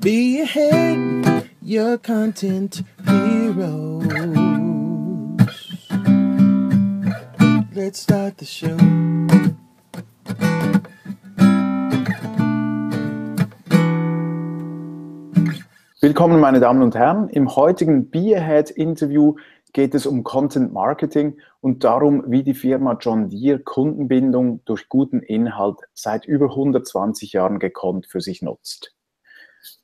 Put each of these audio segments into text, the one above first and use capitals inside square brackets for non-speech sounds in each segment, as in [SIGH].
Be ahead, your content heroes. Let's start the show. Willkommen, meine Damen und Herren. Im heutigen Be Ahead Interview geht es um Content Marketing und darum, wie die Firma John Deere Kundenbindung durch guten Inhalt seit über 120 Jahren gekonnt für sich nutzt.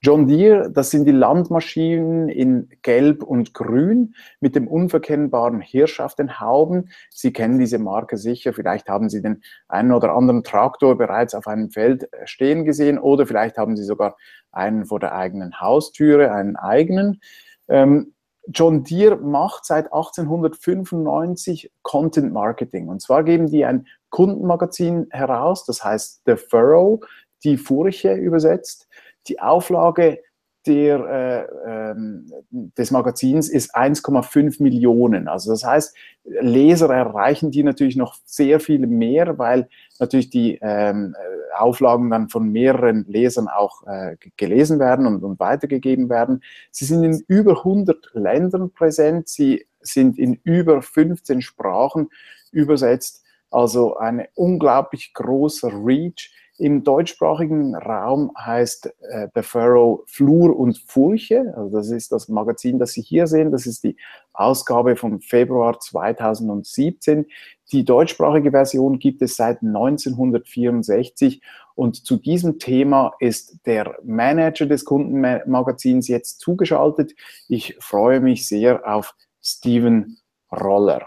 John Deere, das sind die Landmaschinen in Gelb und Grün mit dem unverkennbaren Hirsch auf den Hauben. Sie kennen diese Marke sicher. Vielleicht haben Sie den einen oder anderen Traktor bereits auf einem Feld stehen gesehen oder vielleicht haben Sie sogar einen vor der eigenen Haustüre, einen eigenen. Ähm, John Deere macht seit 1895 Content Marketing. Und zwar geben die ein Kundenmagazin heraus, das heißt The Furrow, die Furche übersetzt. Die Auflage der, äh, ähm, des Magazins ist 1,5 Millionen. Also das heißt, Leser erreichen die natürlich noch sehr viel mehr, weil natürlich die ähm, Auflagen dann von mehreren Lesern auch äh, gelesen werden und, und weitergegeben werden. Sie sind in über 100 Ländern präsent, sie sind in über 15 Sprachen übersetzt, also eine unglaublich großer Reach. Im deutschsprachigen Raum heißt äh, The Pharaoh Flur und Furche. Also das ist das Magazin, das Sie hier sehen. Das ist die Ausgabe vom Februar 2017. Die deutschsprachige Version gibt es seit 1964 und zu diesem Thema ist der Manager des Kundenmagazins jetzt zugeschaltet. Ich freue mich sehr auf Steven Roller.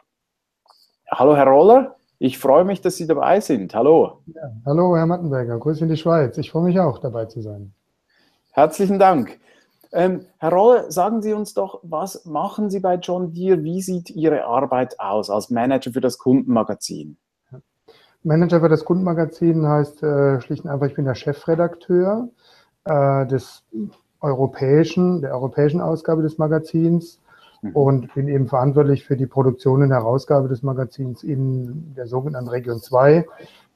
Hallo, Herr Roller. Ich freue mich, dass Sie dabei sind. Hallo. Ja, hallo, Herr Mattenberger. Grüße in die Schweiz. Ich freue mich auch, dabei zu sein. Herzlichen Dank. Ähm, Herr Rolle, sagen Sie uns doch, was machen Sie bei John Deere? Wie sieht Ihre Arbeit aus als Manager für das Kundenmagazin? Manager für das Kundenmagazin heißt äh, schlicht und einfach, ich bin der Chefredakteur äh, des europäischen, der europäischen Ausgabe des Magazins Mhm. und bin eben verantwortlich für die Produktion und Herausgabe des Magazins in der sogenannten Region 2. Äh,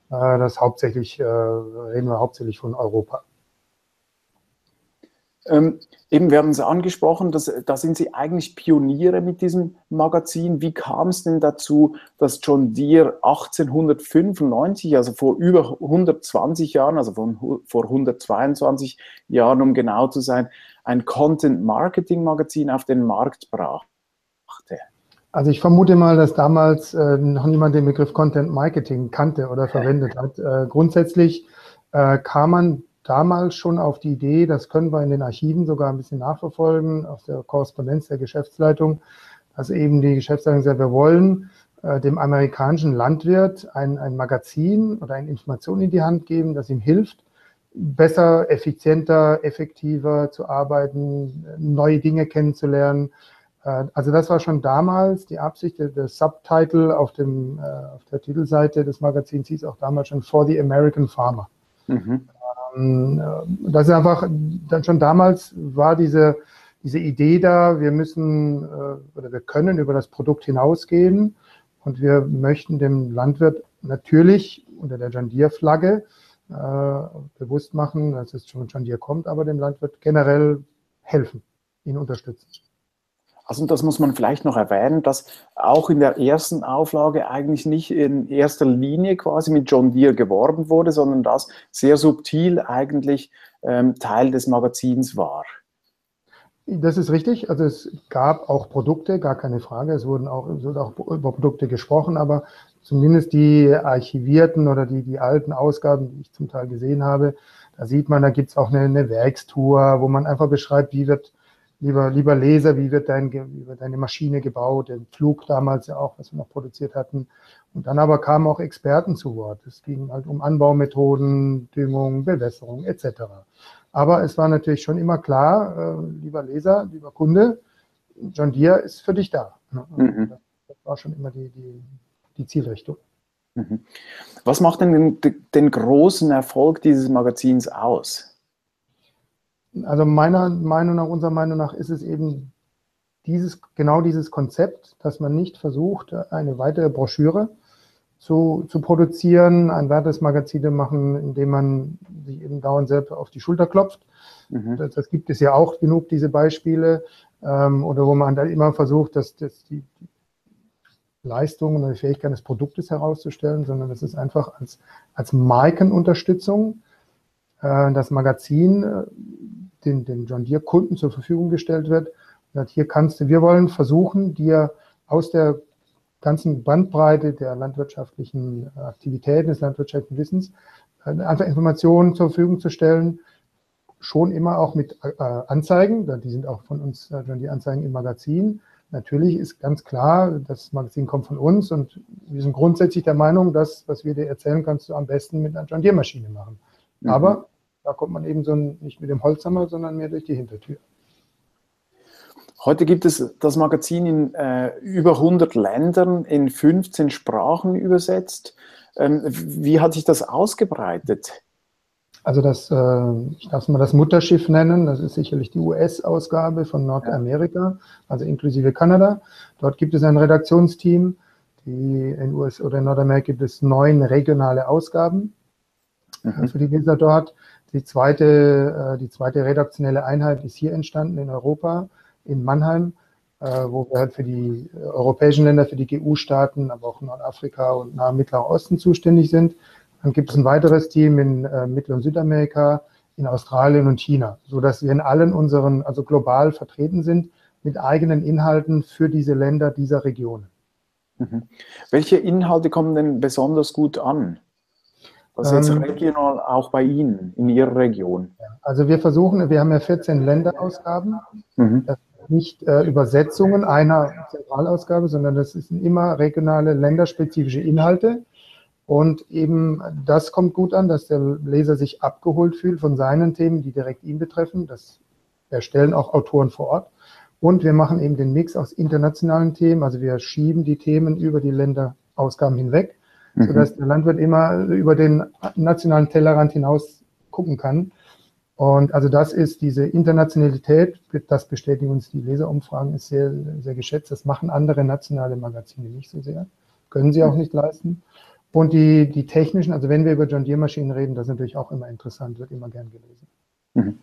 das hauptsächlich, äh, reden wir hauptsächlich von Europa. Ähm, eben, wir haben es angesprochen, dass, da sind Sie eigentlich Pioniere mit diesem Magazin. Wie kam es denn dazu, dass John Deere 1895, also vor über 120 Jahren, also von, vor 122 Jahren, um genau zu sein, ein Content-Marketing-Magazin auf den Markt brachte? Also ich vermute mal, dass damals äh, noch niemand den Begriff Content Marketing kannte oder verwendet hat. Äh, grundsätzlich äh, kam man damals schon auf die Idee, das können wir in den Archiven sogar ein bisschen nachverfolgen, aus der Korrespondenz der Geschäftsleitung, dass eben die Geschäftsleitung sagt, wir wollen äh, dem amerikanischen Landwirt ein, ein Magazin oder eine Information in die Hand geben, das ihm hilft, besser, effizienter, effektiver zu arbeiten, neue Dinge kennenzulernen. Äh, also das war schon damals die Absicht. Der Subtitle auf, dem, äh, auf der Titelseite des Magazins hieß auch damals schon For the American Farmer. Mhm. Ähm, äh, das ist einfach, dann schon damals war diese, diese Idee da, wir müssen oder wir können über das Produkt hinausgehen und wir möchten dem Landwirt natürlich unter der John Deere Flagge bewusst machen, dass es schon, schon hier kommt, aber dem Landwirt generell helfen, ihn unterstützen. Also das muss man vielleicht noch erwähnen, dass auch in der ersten Auflage eigentlich nicht in erster Linie quasi mit John Deere geworben wurde, sondern das sehr subtil eigentlich ähm, Teil des Magazins war. Das ist richtig. Also es gab auch Produkte, gar keine Frage. Es wurden auch, es wurde auch über Produkte gesprochen, aber zumindest die archivierten oder die, die alten Ausgaben, die ich zum Teil gesehen habe, da sieht man, da gibt es auch eine, eine Werkstour, wo man einfach beschreibt, wie wird, lieber, lieber Leser, wie wird, dein, wie wird deine Maschine gebaut, den Flug damals ja auch, was wir noch produziert hatten. Und dann aber kamen auch Experten zu Wort. Es ging halt um Anbaumethoden, Düngung, Bewässerung etc. Aber es war natürlich schon immer klar, äh, lieber Leser, lieber Kunde, John Deere ist für dich da. Mhm. Das war schon immer die, die, die Zielrichtung. Mhm. Was macht denn den, den, großen Erfolg dieses Magazins aus? Also meiner Meinung nach, unserer Meinung nach ist es eben dieses, genau dieses Konzept, dass man nicht versucht, eine weitere Broschüre zu, zu produzieren, ein Wertesmagazin machen, indem man sich eben dauernd selbst auf die Schulter klopft. Mhm. Das, das, gibt es ja auch genug, diese Beispiele. Ähm, oder wo man dann immer versucht, dass, dass die Leistungen oder die Fähigkeit des Produktes herauszustellen, sondern es ist einfach als, als Markenunterstützung äh, das Magazin äh, den, den John Deere Kunden zur Verfügung gestellt wird. Und hier kannst du, wir wollen versuchen, dir aus der ganzen Bandbreite der landwirtschaftlichen Aktivitäten, des landwirtschaftlichen Wissens, äh, einfach Informationen zur Verfügung zu stellen, schon immer auch mit äh, Anzeigen, die sind auch von uns äh, die Anzeigen im Magazin. Natürlich ist ganz klar, das Magazin kommt von uns und wir sind grundsätzlich der Meinung, dass, was wir dir erzählen, kannst du am besten mit einer John Deere Maschine machen. Mhm. Aber da kommt man eben so nicht mit dem Holzhammer, sondern mehr durch die Hintertür. Heute gibt es das Magazin in äh, über 100 Ländern, in 15 Sprachen übersetzt. Ähm, wie hat sich das ausgebreitet? Also das, äh, ich darf es mal das Mutterschiff nennen, das ist sicherlich die US-Ausgabe von Nordamerika, also inklusive Kanada. Dort gibt es ein Redaktionsteam, die in US oder in Nordamerika gibt es neun regionale Ausgaben mhm. für die Leser dort. Die zweite, äh, die zweite redaktionelle Einheit ist hier entstanden in Europa in Mannheim, äh, wo wir halt für die europäischen Länder, für die GU-Staaten, aber auch Nordafrika und Nahe Mittlerer Osten zuständig sind. Dann gibt es ein weiteres Team in äh, Mittel- und Südamerika, in Australien und China, so dass wir in allen unseren, also global vertreten sind, mit eigenen Inhalten für diese Länder dieser Regionen. Mhm. Welche Inhalte kommen denn besonders gut an? Das ist jetzt ähm, regional auch bei Ihnen, in Ihrer Region. Also wir versuchen, wir haben ja 14 Länderausgaben. Mhm. Das nicht äh, Übersetzungen einer Zentralausgabe, sondern das sind immer regionale, länderspezifische Inhalte. Und eben das kommt gut an, dass der Leser sich abgeholt fühlt von seinen Themen, die direkt ihn betreffen. Das erstellen auch Autoren vor Ort. Und wir machen eben den Mix aus internationalen Themen. Also wir schieben die Themen über die Länderausgaben hinweg, mhm. sodass der Landwirt immer über den nationalen Tellerrand hinaus gucken kann und also das ist diese Internationalität, das bestätigen uns die Leserumfragen, ist sehr, sehr geschätzt. Das machen andere nationale Magazine nicht so sehr, können sie auch nicht leisten. Und die, die technischen, also wenn wir über John Deere Maschinen reden, das ist natürlich auch immer interessant, wird immer gern gelesen. Mhm.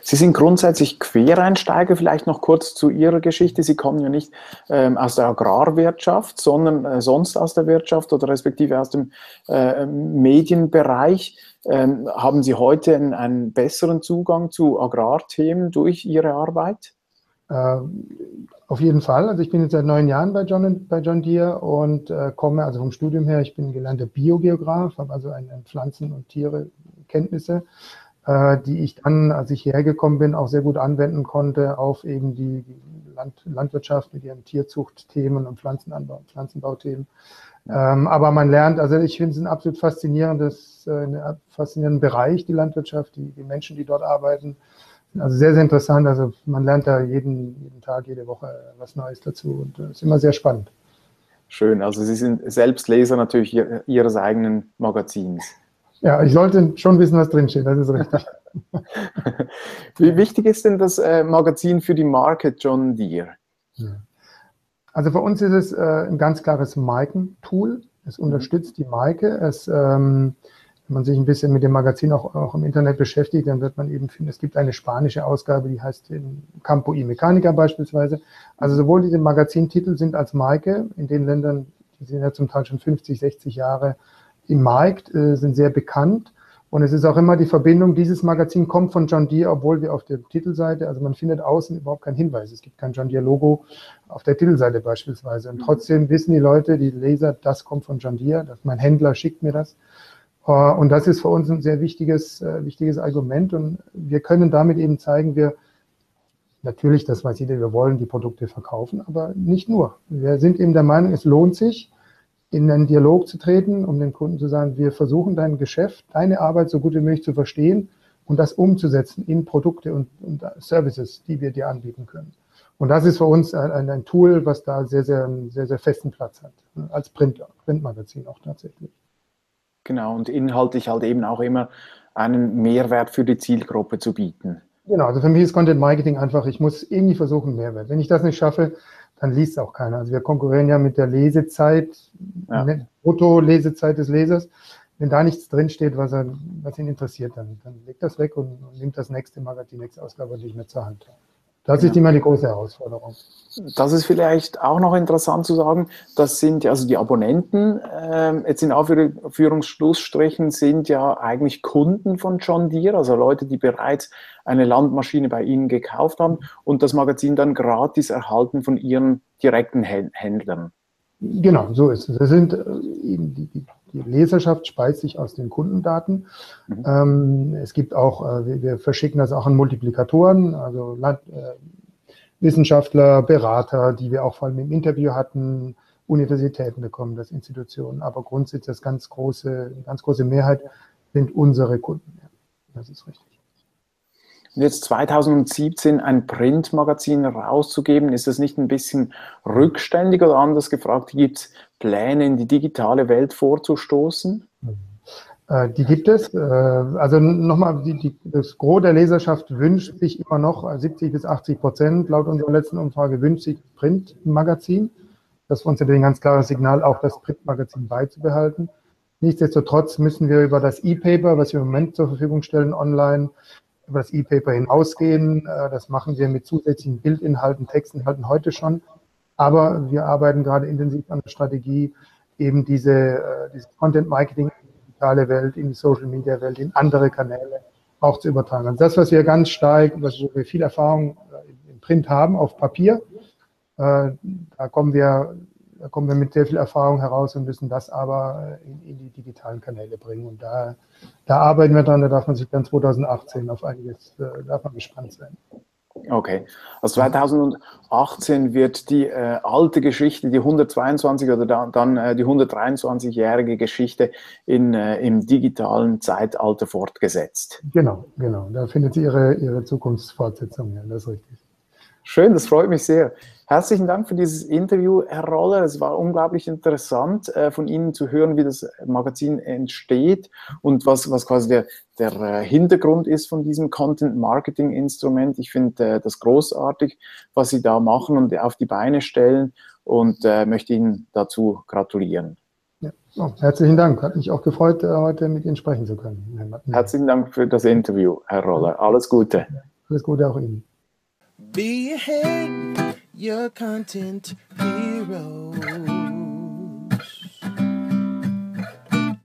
Sie sind grundsätzlich Quereinsteiger, vielleicht noch kurz zu Ihrer Geschichte. Sie kommen ja nicht ähm, aus der Agrarwirtschaft, sondern äh, sonst aus der Wirtschaft oder respektive aus dem äh, Medienbereich. Ähm, haben Sie heute einen, einen, besseren Zugang zu Agrarthemen durch Ihre Arbeit? Äh, auf jeden Fall. Also ich bin jetzt seit neun Jahren bei John, bei John Deere und äh, komme also vom Studium her, ich bin gelernter Biogeograf, habe also eine Pflanzen- und Tierekenntnisse, äh, die ich dann, als ich hierher gekommen bin, auch sehr gut anwenden konnte auf eben die, die Land, Landwirtschaft mit ihren Tierzuchtthemen und Pflanzenanbau, Pflanzenbauthemen. Ähm, aber man lernt, also ich finde es ein absolut faszinierendes, äh, ein faszinierenden Bereich, die Landwirtschaft, die, die Menschen, die dort arbeiten. Also sehr, sehr interessant. Also man lernt da jeden, jeden Tag, jede Woche was Neues dazu und es äh, ist immer sehr spannend. Schön. Also Sie sind selbst Leser natürlich Ihres eigenen Magazins. Ja, ich sollte schon wissen, was drinsteht, das ist richtig. [LAUGHS] [LAUGHS] Wie wichtig ist denn das äh, Magazin für die Marke John Deere? Also für uns ist es äh, ein ganz klares Markentool. Es unterstützt die Marke. Es, ähm, wenn man sich ein bisschen mit dem Magazin auch, auch im Internet beschäftigt, dann wird man eben finden, es gibt eine spanische Ausgabe, die heißt Campo y Mechanica beispielsweise. Also sowohl diese Magazintitel sind als Marke in den Ländern, die sind ja zum Teil schon 50, 60 Jahre im Markt, äh, sind sehr bekannt und es ist auch immer die Verbindung, dieses Magazin kommt von John Deere, obwohl wir auf der Titelseite, also man findet außen überhaupt keinen Hinweis. Es gibt kein John Deere Logo auf der Titelseite beispielsweise. Und mhm. trotzdem wissen die Leute, die Leser, das kommt von John Deere, dass mein Händler schickt mir das. Äh, und das ist für uns ein sehr wichtiges, äh, wichtiges Argument. Und wir können damit eben zeigen, wir, natürlich, das weiß jeder, wir wollen die Produkte verkaufen, aber nicht nur. Wir sind eben der Meinung, es lohnt sich, in einen Dialog zu treten, um den Kunden zu sagen, wir versuchen dein Geschäft, deine Arbeit so gut wie möglich zu verstehen und das umzusetzen in Produkte und, und Services, die wir dir anbieten können. Und das ist für uns ein, ein, Tool, was da sehr, sehr, sehr, sehr festen Platz hat, als Print, Printmagazin auch tatsächlich. Genau, und inhaltlich halt eben auch immer einen Mehrwert für die Zielgruppe zu bieten. Genau, also für mich ist Content Marketing einfach, ich muss irgendwie versuchen, Mehrwert. Wenn ich das nicht schaffe, dann liest auch keiner. Also wir konkurrieren ja mit der Lesezeit, ja. Foto-Lesezeit des Lesers. Wenn da nichts drinsteht, was, er, was ihn interessiert, dann, dann legt das weg und, und nimmt das nächste Magazin, die nächste Ausgabe nicht mehr zur Hand. Das ist immer die große Herausforderung. Das ist vielleicht auch noch interessant zu sagen. Das sind also die Abonnenten, äh, jetzt in Aufführungsschlussstrichen, sind ja eigentlich Kunden von John Deere, also Leute, die bereits eine Landmaschine bei Ihnen gekauft haben und das Magazin dann gratis erhalten von Ihren direkten Händlern. Genau, so ist es. Das sind äh, eben die, die Leserschaft speist sich aus den Kundendaten. Mhm. Ähm, es gibt auch, äh, wir, wir, verschicken das auch an Multiplikatoren, also Land, äh, Wissenschaftler, Berater, die wir auch vor allem im Interview hatten, Universitäten bekommen das, Institutionen. Aber grundsätzlich das ganz große, ganz große Mehrheit sind unsere Kunden. Ja, das ist richtig. Jetzt 2017 ein Printmagazin rauszugeben, ist das nicht ein bisschen rückständig oder anders gefragt? Gibt es Pläne, in die digitale Welt vorzustoßen? Äh, die gibt es. Äh, also nochmal, die, die, das Gros der Leserschaft wünscht sich immer noch, 70 äh, bis 80 Prozent laut unserer letzten Umfrage, wünscht sich Printmagazin. Das ist für uns ein ganz klares Signal, auch das Printmagazin beizubehalten. Nichtsdestotrotz müssen wir über das E-Paper, was wir im Moment zur Verfügung stellen, online über das E-Paper hinausgehen. Äh, das machen wir mit zusätzlichen Bildinhalten, Textinhalten heute schon. Aber wir arbeiten gerade intensiv an der Strategie, eben diese, äh, diese Content-Marketing in die digitale Welt, in die Social-Media-Welt, in andere Kanäle auch zu übertragen. Also das, was wir ganz stark, was, wir viel Erfahrung äh, im Print haben, auf Papier, da kommen wir da kommen wir mit sehr viel Erfahrung heraus und müssen das aber äh, in, in die digitalen Kanäle bringen. Und da, da arbeiten wir dran, da darf man sich dann 2018 auf einiges, äh, darf man gespannt sein. Okay, also 2018 wird die äh, alte Geschichte, die 122 oder da, dann äh, die 123-jährige Geschichte in, äh, im digitalen Zeitalter fortgesetzt. Genau, genau. Da findet sie ihre, ihre Zukunftsfortsetzung, ja, das ist richtig. Schön, das freut mich sehr. Herzlichen Dank für dieses Interview, Herr Roller. Es war unglaublich interessant, äh, von Ihnen zu hören, wie das Magazin entsteht und was, was quasi der, der äh, Hintergrund ist von diesem Content-Marketing-Instrument. Ich finde äh, das großartig, was Sie da machen und auf die Beine stellen und möchte Ihnen dazu gratulieren. Ja. Oh, herzlichen Dank. Hat mich auch gefreut, heute mit Ihnen sprechen zu können. Herzlichen Dank für das Interview, Herr Roller. Alles Gute. Alles Gute auch Ihnen. Be ahead your content hero.